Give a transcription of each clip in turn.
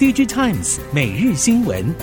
DigiTimes 每日新闻。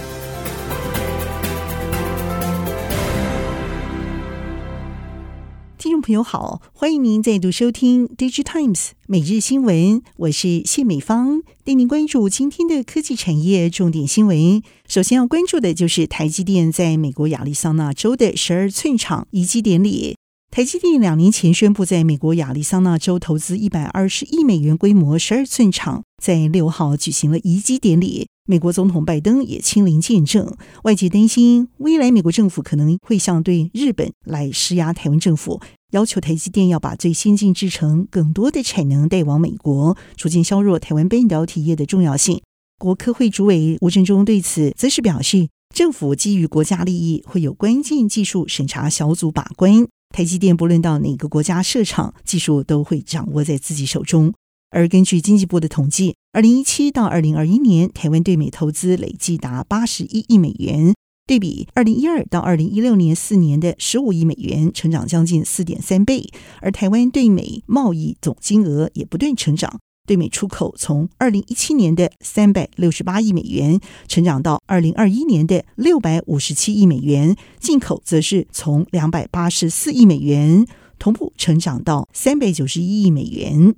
听众朋友好，欢迎您再度收听 DigiTimes 每日新闻，我是谢美芳，带您关注今天的科技产业重点新闻。首先要关注的就是台积电在美国亚利桑那州的十二寸厂移机典礼。台积电两年前宣布在美国亚利桑那州投资一百二十亿美元规模十二寸厂，在六号举行了移机典礼。美国总统拜登也亲临见证。外界担心，未来美国政府可能会像对日本来施压台湾政府，要求台积电要把最先进制程、更多的产能带往美国，逐渐削弱台湾半导体业的重要性。国科会主委吴振中对此则是表示，政府基于国家利益，会有关键技术审查小组把关。台积电不论到哪个国家设厂，技术都会掌握在自己手中。而根据经济部的统计，二零一七到二零二一年，台湾对美投资累计达八十一亿美元，对比二零一二到二零一六年四年的十五亿美元，成长将近四点三倍。而台湾对美贸易总金额也不断成长。对美出口从二零一七年的三百六十八亿美元成长到二零二一年的六百五十七亿美元，进口则是从两百八十四亿美元同步成长到三百九十一亿美元。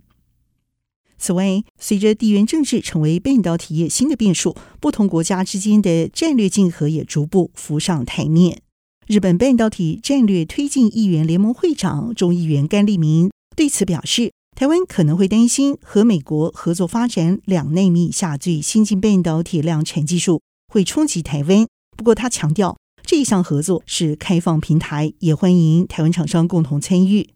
此外，随着地缘政治成为半导体业新的变数，不同国家之间的战略竞合也逐步浮上台面。日本半导体战略推进议员联盟会长众议员甘利明对此表示。台湾可能会担心和美国合作发展两纳米以下最先进半导体量产技术会冲击台湾。不过，他强调这一项合作是开放平台，也欢迎台湾厂商共同参与。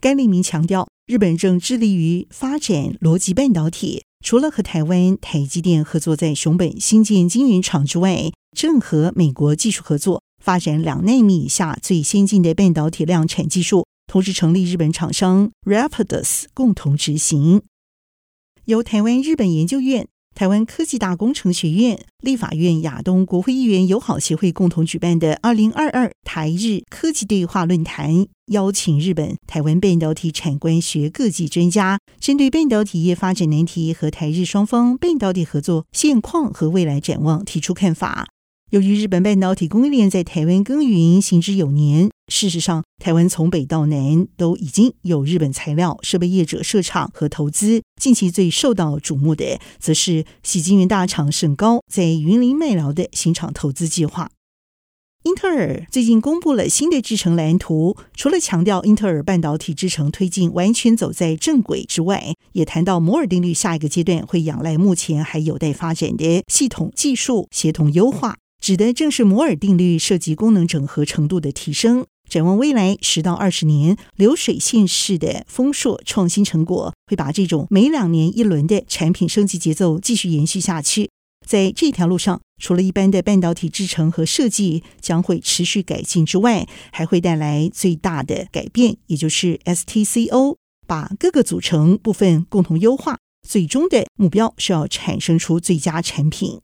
甘利明强调，日本正致力于发展逻辑半导体，除了和台湾台积电合作在熊本新建晶圆厂之外，正和美国技术合作发展两纳米以下最先进的半导体量产技术。同时成立日本厂商 Rapidus 共同执行，由台湾日本研究院、台湾科技大工程学院、立法院亚东国会议员友好协会共同举办的二零二二台日科技对话论坛，邀请日本、台湾半导体产官学各界专家，针对半导体业发展难题和台日双方半导体合作现况和未来展望提出看法。由于日本半导体供应链在台湾耕耘行之有年，事实上，台湾从北到南都已经有日本材料设备业者设厂和投资。近期最受到瞩目的，则是喜晶圆大厂胜高在云林麦寮的新厂投资计划。英特尔最近公布了新的制程蓝图，除了强调英特尔半导体制程推进完全走在正轨之外，也谈到摩尔定律下一个阶段会仰赖目前还有待发展的系统技术协同优化。指的正是摩尔定律涉及功能整合程度的提升。展望未来十到二十年，流水线式的丰硕创新成果，会把这种每两年一轮的产品升级节奏继续延续下去。在这条路上，除了一般的半导体制程和设计将会持续改进之外，还会带来最大的改变，也就是 STCO，把各个组成部分共同优化，最终的目标是要产生出最佳产品。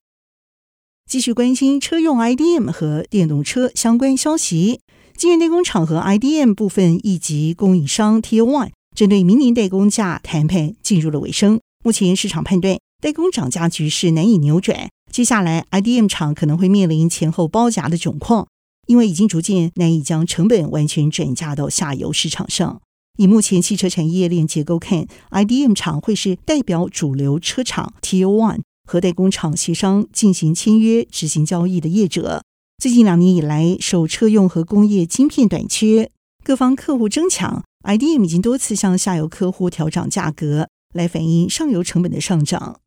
继续关心车用 IDM 和电动车相关消息。晶圆代工厂和 IDM 部分一级供应商 T O One 针对明年代工价谈判进入了尾声。目前市场判断代工涨价局势难以扭转，接下来 IDM 厂可能会面临前后包夹的窘况，因为已经逐渐难以将成本完全转嫁到下游市场上。以目前汽车产业链结构看，IDM 厂会是代表主流车厂 T O One。和代工厂协商进行签约、执行交易的业者，最近两年以来，受车用和工业晶片短缺，各方客户争抢，IDM 已经多次向下游客户调涨价格，来反映上游成本的上涨。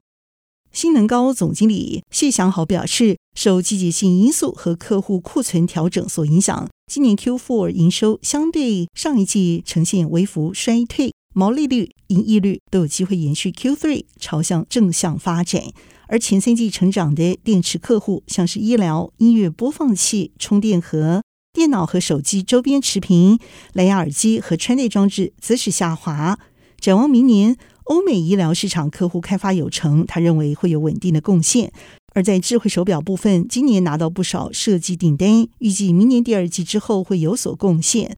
新能高总经理谢祥豪表示，受季节性因素和客户库存调整所影响，今年 Q4 营收相对上一季呈现微幅衰退。毛利率、盈利率都有机会延续 Q3 朝向正向发展，而前三季成长的电池客户，像是医疗、音乐播放器、充电盒、电脑和手机周边持平、蓝牙耳机和穿戴装置，则是下滑。展望明年，欧美医疗市场客户开发有成，他认为会有稳定的贡献。而在智慧手表部分，今年拿到不少设计订单，预计明年第二季之后会有所贡献。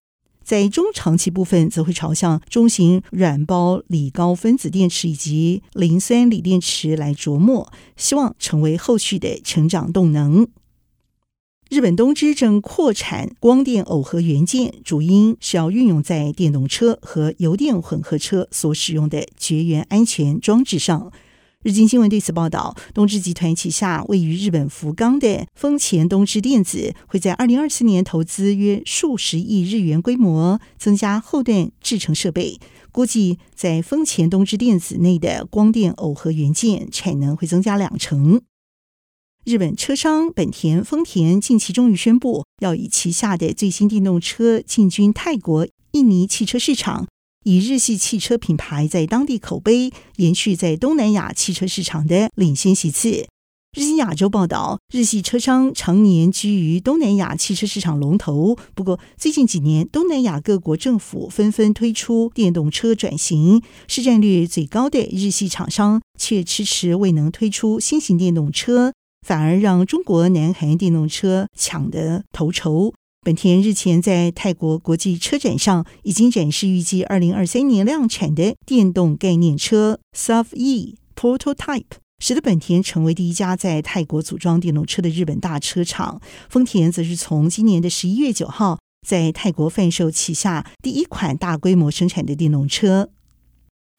在中长期部分，则会朝向中型软包锂高分子电池以及磷酸锂电池来琢磨，希望成为后续的成长动能。日本东芝正扩产光电耦合元件，主因是要运用在电动车和油电混合车所使用的绝缘安全装置上。日经新闻对此报道，东芝集团旗下位于日本福冈的丰前东芝电子会在二零二四年投资约数十亿日元规模，增加后段制程设备。估计在丰前东芝电子内的光电耦合元件产能会增加两成。日本车商本田、丰田近期终于宣布，要以旗下的最新电动车进军泰国、印尼汽车市场。以日系汽车品牌在当地口碑延续在东南亚汽车市场的领先席次。日经亚洲报道，日系车商常年居于东南亚汽车市场龙头。不过，最近几年，东南亚各国政府纷纷推出电动车转型，市占率最高的日系厂商却迟迟未能推出新型电动车，反而让中国、南韩电动车抢得头筹。本田日前在泰国国际车展上已经展示预计二零二三年量产的电动概念车 SUV E Prototype，使得本田成为第一家在泰国组装电动车的日本大车厂。丰田则是从今年的十一月九号在泰国贩售旗下第一款大规模生产的电动车。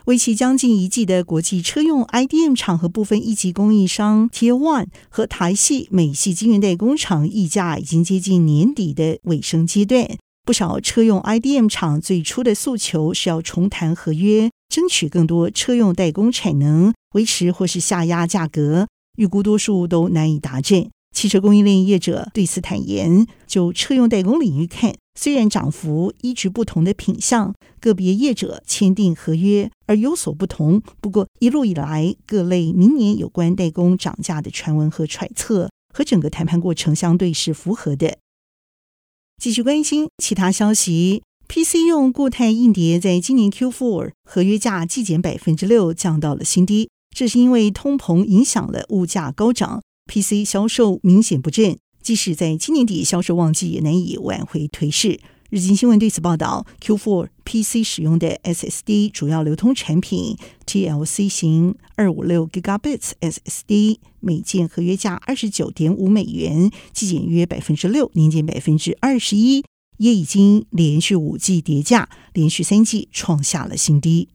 为期将近一季的国际车用 IDM 厂和部分一级供应商 Tier One 和台系、美系晶圆代工厂议价已经接近年底的尾声阶段。不少车用 IDM 厂最初的诉求是要重谈合约，争取更多车用代工产能，维持或是下压价格。预估多数都难以达成。汽车供应链业者对此坦言，就车用代工领域看，虽然涨幅依据不同的品项，个别业者签订合约而有所不同。不过一路以来，各类明年有关代工涨价的传闻和揣测，和整个谈判过程相对是符合的。继续关心其他消息，PC 用固态硬碟在今年 Q4 合约价季减百分之六，降到了新低。这是因为通膨影响了物价高涨。PC 销售明显不振，即使在今年底销售旺季，也难以挽回颓势。日经新闻对此报道：Q4 PC 使用的 SSD 主要流通产品 TLC 型二五六 Gigabits SSD，每件合约价二十九点五美元，季减约百分之六，年减百分之二十一，也已经连续五季跌价，连续三季创下了新低。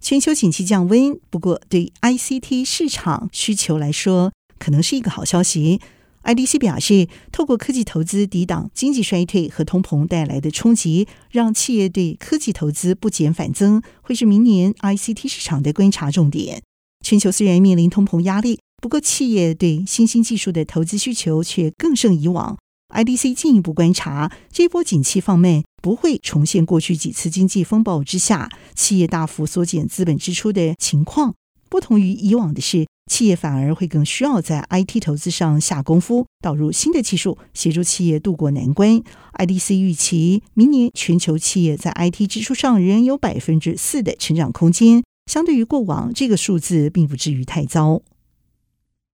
全球景气降温，不过对 ICT 市场需求来说，可能是一个好消息。IDC 表示，透过科技投资抵挡经济衰退和通膨带来的冲击，让企业对科技投资不减反增，会是明年 ICT 市场的观察重点。全球虽然面临通膨压力，不过企业对新兴技术的投资需求却更胜以往。IDC 进一步观察，这波景气放慢不会重现过去几次经济风暴之下企业大幅缩减资本支出的情况。不同于以往的是，企业反而会更需要在 IT 投资上下功夫，导入新的技术，协助企业渡过难关。IDC 预期明年全球企业在 IT 支出上仍有百分之四的成长空间，相对于过往，这个数字并不至于太糟。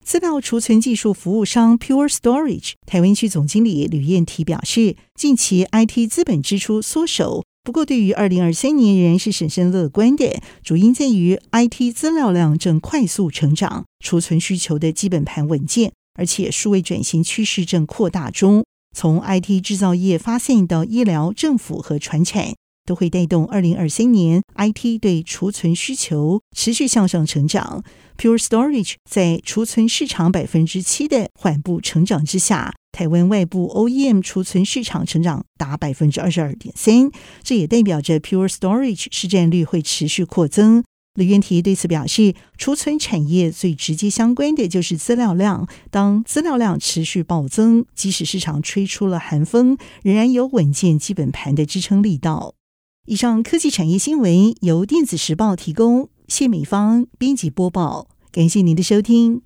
资料储存技术服务商 Pure Storage 台湾区总经理吕燕提表示，近期 IT 资本支出缩手。不过，对于二零二三年仍然是审慎乐观的，主因在于 IT 资料量正快速成长，储存需求的基本盘稳健，而且数位转型趋势正扩大中。从 IT 制造业发散到医疗、政府和传产，都会带动二零二三年 IT 对储存需求持续向上成长。Pure Storage 在储存市场百分之七的缓步成长之下。台湾外部 OEM 储存市场成长达百分之二十二点三，这也代表着 Pure Storage 市占率会持续扩增。李渊提对此表示，储存产业最直接相关的就是资料量，当资料量持续暴增，即使市场吹出了寒风，仍然有稳健基本盘的支撑力道。以上科技产业新闻由电子时报提供，谢美芳编辑播报，感谢您的收听。